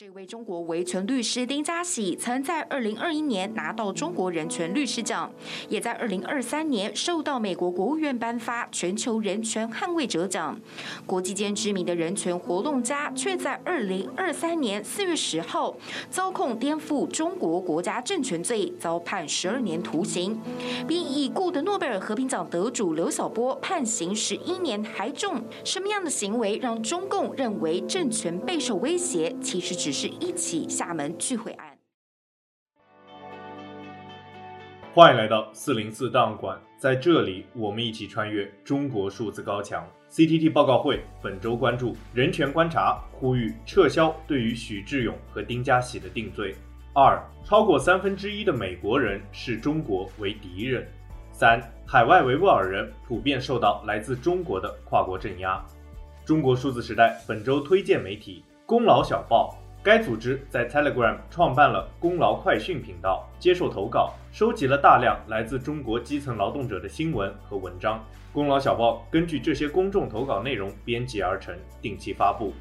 这位中国维权律师丁家喜曾在二零二一年拿到中国人权律师奖，也在二零二三年受到美国国务院颁发全球人权捍卫者奖。国际间知名的人权活动家，却在二零二三年四月十号遭控颠覆中国国家政权罪，遭判十二年徒刑，比已故的诺贝尔和平奖得主刘晓波判刑十一年还重。什么样的行为让中共认为政权备受威胁？其实只。是一起厦门聚会案。欢迎来到四零四档案馆，在这里，我们一起穿越中国数字高墙。CTT 报告会本周关注人权观察呼吁撤销对于许志勇和丁家喜的定罪。二，超过三分之一的美国人视中国为敌人。三，海外维吾尔人普遍受到来自中国的跨国镇压。中国数字时代本周推荐媒体功劳小报。该组织在 Telegram 创办了“功劳快讯”频道，接受投稿，收集了大量来自中国基层劳动者的新闻和文章。功劳小报根据这些公众投稿内容编辑而成，定期发布。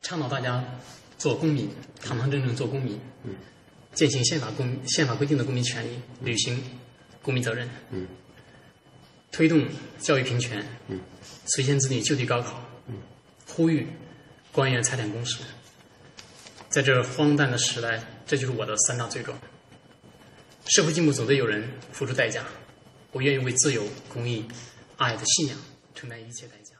倡导大家做公民，堂堂正正做公民，嗯，践行宪法公宪法规定的公民权利，履行公民责任，嗯。推动教育平权，嗯，实现子女就地高考，嗯，呼吁官员财产公示。在这荒诞的时代，这就是我的三大罪状。社会进步总得有人付出代价，我愿意为自由、公益、爱的信仰承担一切代价。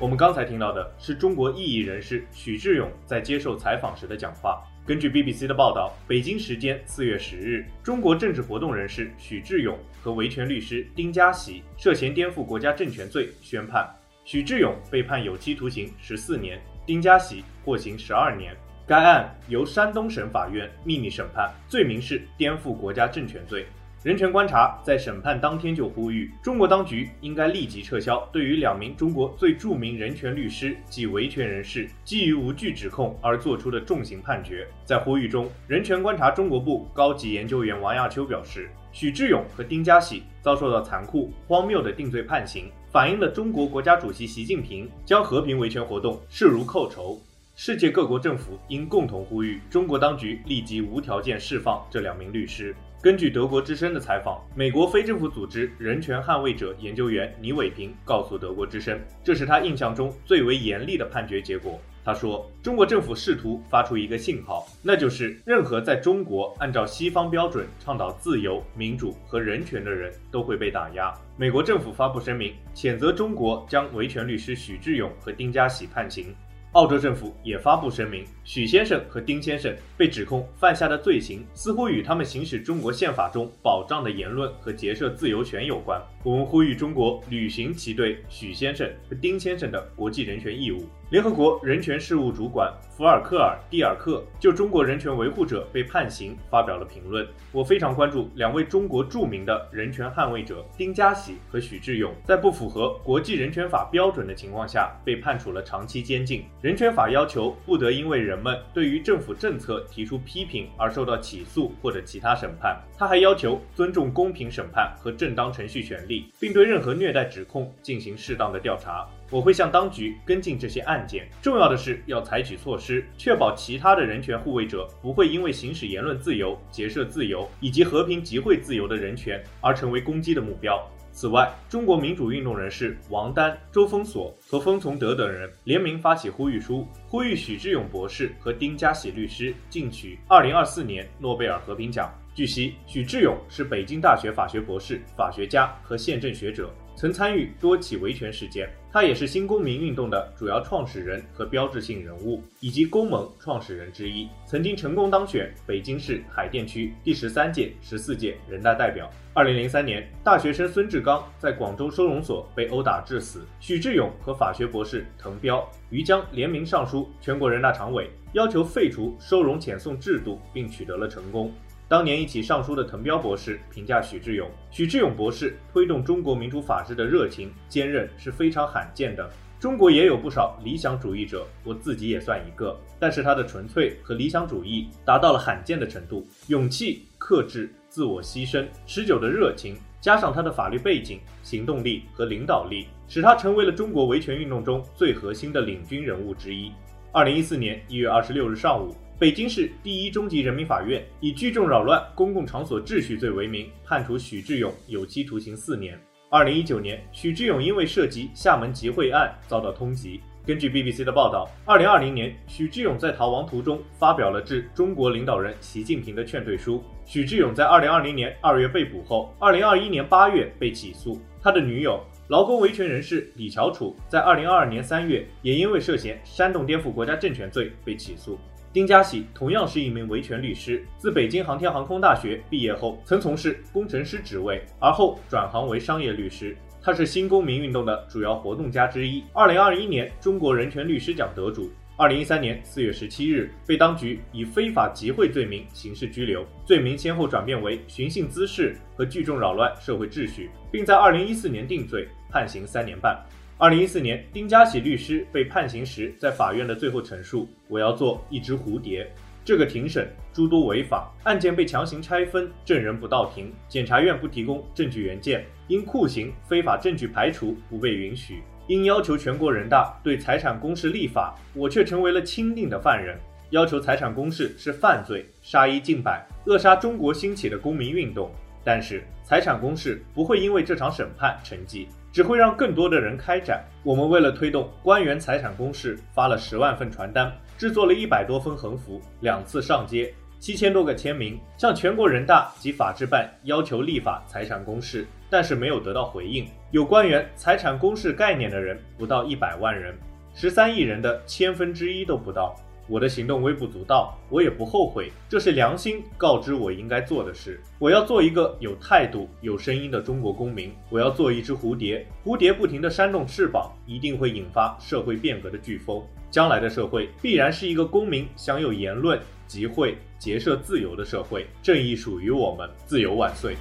我们刚才听到的是中国异议人士许志勇在接受采访时的讲话。根据 BBC 的报道，北京时间四月十日，中国政治活动人士许志勇和维权律师丁家喜涉嫌颠覆国家政权罪宣判，许志勇被判有期徒刑十四年，丁家喜获刑十二年。该案由山东省法院秘密审判，罪名是颠覆国家政权罪。人权观察在审判当天就呼吁，中国当局应该立即撤销对于两名中国最著名人权律师及维权人士基于无据指控而作出的重刑判决。在呼吁中，人权观察中国部高级研究员王亚秋表示，许志永和丁家喜遭受到残酷、荒谬的定罪判刑，反映了中国国家主席习近平将和平维权活动视如寇仇。世界各国政府应共同呼吁中国当局立即无条件释放这两名律师。根据德国之声的采访，美国非政府组织人权捍卫者研究员倪伟平告诉德国之声，这是他印象中最为严厉的判决结果。他说，中国政府试图发出一个信号，那就是任何在中国按照西方标准倡导自由、民主和人权的人都会被打压。美国政府发布声明，谴责中国将维权律师许志永和丁家喜判刑。澳洲政府也发布声明，许先生和丁先生被指控犯下的罪行似乎与他们行使中国宪法中保障的言论和结社自由权有关。我们呼吁中国履行其对许先生和丁先生的国际人权义务。联合国人权事务主管福尔克尔·蒂尔克就中国人权维护者被判刑发表了评论。我非常关注两位中国著名的人权捍卫者丁家喜和许志永在不符合国际人权法标准的情况下被判处了长期监禁。人权法要求不得因为人们对于政府政策提出批评而受到起诉或者其他审判。他还要求尊重公平审判和正当程序权利，并对任何虐待指控进行适当的调查。我会向当局跟进这些案件。重要的是要采取措施，确保其他的人权护卫者不会因为行使言论自由、结社自由以及和平集会自由的人权而成为攻击的目标。此外，中国民主运动人士王丹、周峰锁和封从德等人联名发起呼吁书，呼吁许志永博士和丁家喜律师进取2024年诺贝尔和平奖。据悉，许志永是北京大学法学博士、法学家和宪政学者。曾参与多起维权事件，他也是新公民运动的主要创始人和标志性人物，以及公盟创始人之一。曾经成功当选北京市海淀区第十三届、十四届人大代表。二零零三年，大学生孙志刚在广州收容所被殴打致死，许志永和法学博士滕彪、于江联名上书全国人大常委，要求废除收容遣送制度，并取得了成功。当年一起上书的滕彪博士评价许志永：许志永博士推动中国民主法治的热情坚韧是非常罕见的。中国也有不少理想主义者，我自己也算一个。但是他的纯粹和理想主义达到了罕见的程度，勇气、克制、自我牺牲、持久的热情，加上他的法律背景、行动力和领导力，使他成为了中国维权运动中最核心的领军人物之一。二零一四年一月二十六日上午，北京市第一中级人民法院以聚众扰乱公共场所秩序罪为名，判处许志永有期徒刑四年。二零一九年，许志永因为涉及厦门集会案遭到通缉。根据 BBC 的报道，二零二零年，许志永在逃亡途中发表了致中国领导人习近平的劝退书。许志永在二零二零年二月被捕后，二零二一年八月被起诉。他的女友、劳工维权人士李乔楚在二零二二年三月也因为涉嫌煽动颠覆国家政权罪被起诉。丁家喜同样是一名维权律师，自北京航天航空大学毕业后，曾从事工程师职位，而后转行为商业律师。他是新公民运动的主要活动家之一，二零二一年中国人权律师奖得主。二零一三年四月十七日，被当局以非法集会罪名刑事拘留，罪名先后转变为寻衅滋事和聚众扰乱社会秩序，并在二零一四年定罪，判刑三年半。二零一四年，丁家喜律师被判刑时，在法院的最后陈述：“我要做一只蝴蝶。”这个庭审诸多违法，案件被强行拆分，证人不到庭，检察院不提供证据原件，因酷刑非法证据排除不被允许，因要求全国人大对财产公示立法，我却成为了钦定的犯人。要求财产公示是犯罪，杀一儆百，扼杀中国兴起的公民运动。但是财产公示不会因为这场审判沉寂。只会让更多的人开展。我们为了推动官员财产公示，发了十万份传单，制作了一百多份横幅，两次上街，七千多个签名，向全国人大及法制办要求立法财产公示，但是没有得到回应。有关员财产公示概念的人不到一百万人，十三亿人的千分之一都不到。我的行动微不足道，我也不后悔，这是良心告知我应该做的事。我要做一个有态度、有声音的中国公民。我要做一只蝴蝶，蝴蝶不停地扇动翅膀，一定会引发社会变革的飓风。将来的社会必然是一个公民享有言论、集会、结社自由的社会。正义属于我们，自由万岁！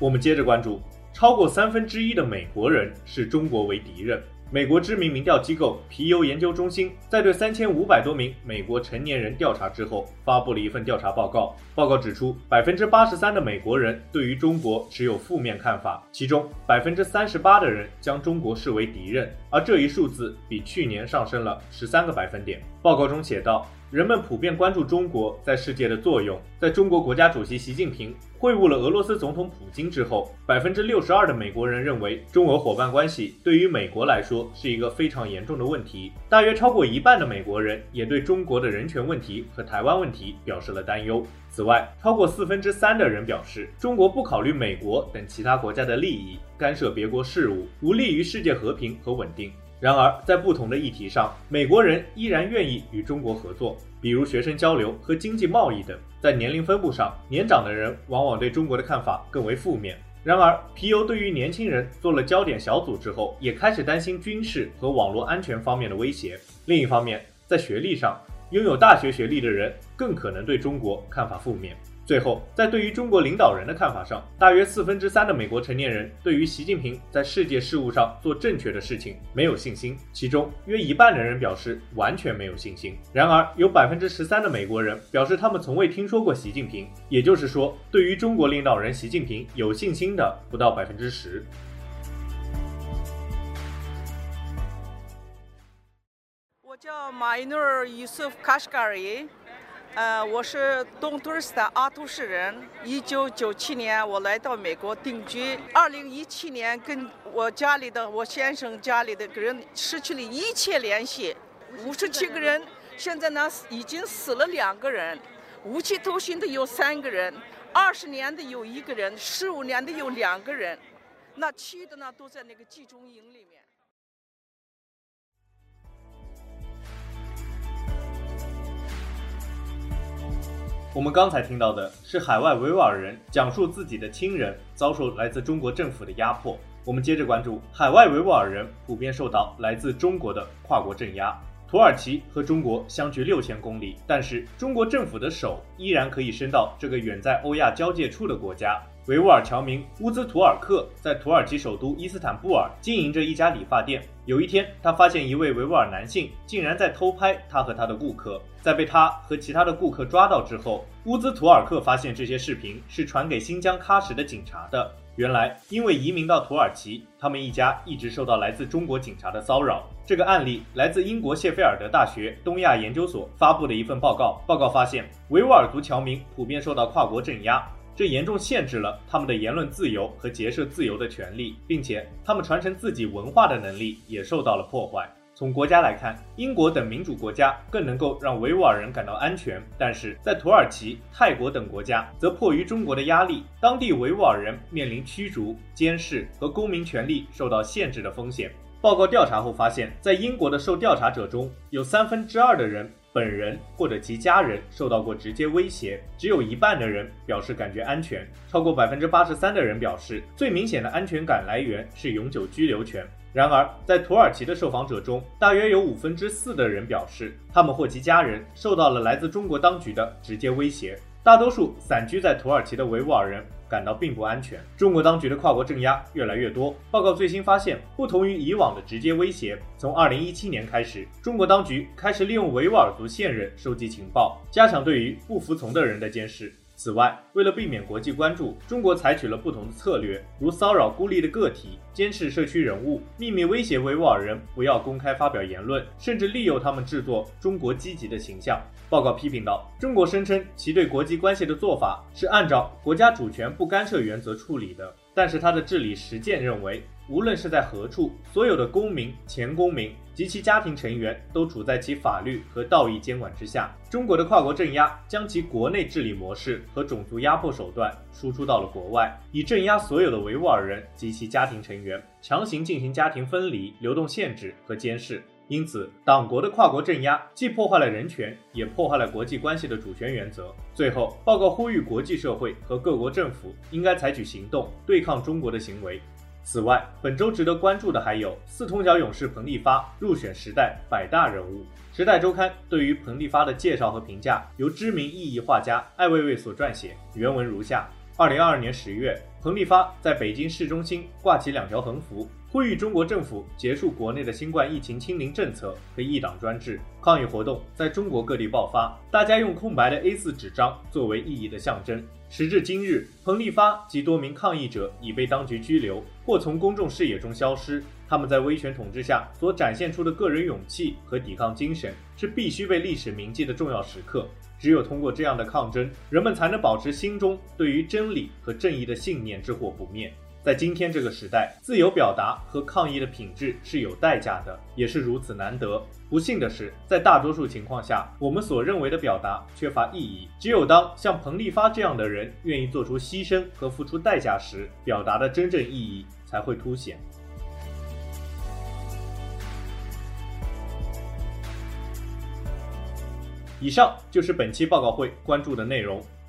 我们接着关注。超过三分之一的美国人视中国为敌人。美国知名民调机构皮尤研究中心在对三千五百多名美国成年人调查之后，发布了一份调查报告。报告指出，百分之八十三的美国人对于中国持有负面看法，其中百分之三十八的人将中国视为敌人，而这一数字比去年上升了十三个百分点。报告中写道。人们普遍关注中国在世界的作用。在中国国家主席习近平会晤了俄罗斯总统普京之后，百分之六十二的美国人认为中俄伙伴关系对于美国来说是一个非常严重的问题。大约超过一半的美国人也对中国的人权问题和台湾问题表示了担忧。此外，超过四分之三的人表示，中国不考虑美国等其他国家的利益，干涉别国事务，无利于世界和平和稳定。然而，在不同的议题上，美国人依然愿意与中国合作，比如学生交流和经济贸易等。在年龄分布上，年长的人往往对中国的看法更为负面。然而，皮尤对于年轻人做了焦点小组之后，也开始担心军事和网络安全方面的威胁。另一方面，在学历上，拥有大学学历的人更可能对中国看法负面。最后，在对于中国领导人的看法上，大约四分之三的美国成年人对于习近平在世界事务上做正确的事情没有信心，其中约一半的人表示完全没有信心。然而，有百分之十三的美国人表示他们从未听说过习近平，也就是说，对于中国领导人习近平有信心的不到百分之十。我叫马伊努尔·尤苏夫·卡什加里。呃，我是东突尔斯坦阿图市人。一九九七年，我来到美国定居。二零一七年，跟我家里的我先生家里的人失去了一切联系。五十七个人，现在呢已经死了两个人，无期徒刑的有三个人，二十年的有一个人，十五年的有两个人，那其余的呢都在那个集中营里面。我们刚才听到的是海外维吾尔人讲述自己的亲人遭受来自中国政府的压迫。我们接着关注，海外维吾尔人普遍受到来自中国的跨国镇压。土耳其和中国相距六千公里，但是中国政府的手依然可以伸到这个远在欧亚交界处的国家。维吾尔侨民乌兹图尔克在土耳其首都伊斯坦布尔经营着一家理发店。有一天，他发现一位维吾尔男性竟然在偷拍他和他的顾客。在被他和其他的顾客抓到之后，乌兹图尔克发现这些视频是传给新疆喀什的警察的。原来，因为移民到土耳其，他们一家一直受到来自中国警察的骚扰。这个案例来自英国谢菲尔德大学东亚研究所发布的一份报告。报告发现，维吾尔族侨民普遍受到跨国镇压。这严重限制了他们的言论自由和结社自由的权利，并且他们传承自己文化的能力也受到了破坏。从国家来看，英国等民主国家更能够让维吾尔人感到安全，但是在土耳其、泰国等国家，则迫于中国的压力，当地维吾尔人面临驱逐、监视和公民权利受到限制的风险。报告调查后发现，在英国的受调查者中，有三分之二的人，本人或者其家人受到过直接威胁，只有一半的人表示感觉安全，超过百分之八十三的人表示最明显的安全感来源是永久居留权。然而，在土耳其的受访者中，大约有五分之四的人表示他们或其家人受到了来自中国当局的直接威胁。大多数散居在土耳其的维吾尔人感到并不安全。中国当局的跨国镇压越来越多。报告最新发现，不同于以往的直接威胁，从2017年开始，中国当局开始利用维吾尔族线人收集情报，加强对于不服从的人的监视。此外，为了避免国际关注，中国采取了不同的策略，如骚扰孤立的个体、监视社区人物、秘密威胁维吾尔人不要公开发表言论，甚至利诱他们制作中国积极的形象。报告批评道，中国声称其对国际关系的做法是按照国家主权不干涉原则处理的，但是他的治理实践认为，无论是在何处，所有的公民、前公民及其家庭成员都处在其法律和道义监管之下。中国的跨国镇压将其国内治理模式和种族压迫手段输出到了国外，以镇压所有的维吾尔人及其家庭成员，强行进行家庭分离、流动限制和监视。因此，党国的跨国镇压既破坏了人权，也破坏了国际关系的主权原则。最后，报告呼吁国际社会和各国政府应该采取行动，对抗中国的行为。此外，本周值得关注的还有四通桥勇士彭丽发入选《时代》百大人物。《时代周刊》对于彭丽发的介绍和评价由知名意义画家艾未未所撰写，原文如下：二零二二年十月，彭丽发在北京市中心挂起两条横幅。呼吁中国政府结束国内的新冠疫情清零政策和一党专制。抗议活动在中国各地爆发，大家用空白的 A4 纸张作为意义的象征。时至今日，彭丽发及多名抗议者已被当局拘留或从公众视野中消失。他们在威权统治下所展现出的个人勇气和抵抗精神，是必须被历史铭记的重要时刻。只有通过这样的抗争，人们才能保持心中对于真理和正义的信念之火不灭。在今天这个时代，自由表达和抗议的品质是有代价的，也是如此难得。不幸的是，在大多数情况下，我们所认为的表达缺乏意义。只有当像彭丽发这样的人愿意做出牺牲和付出代价时，表达的真正意义才会凸显。以上就是本期报告会关注的内容。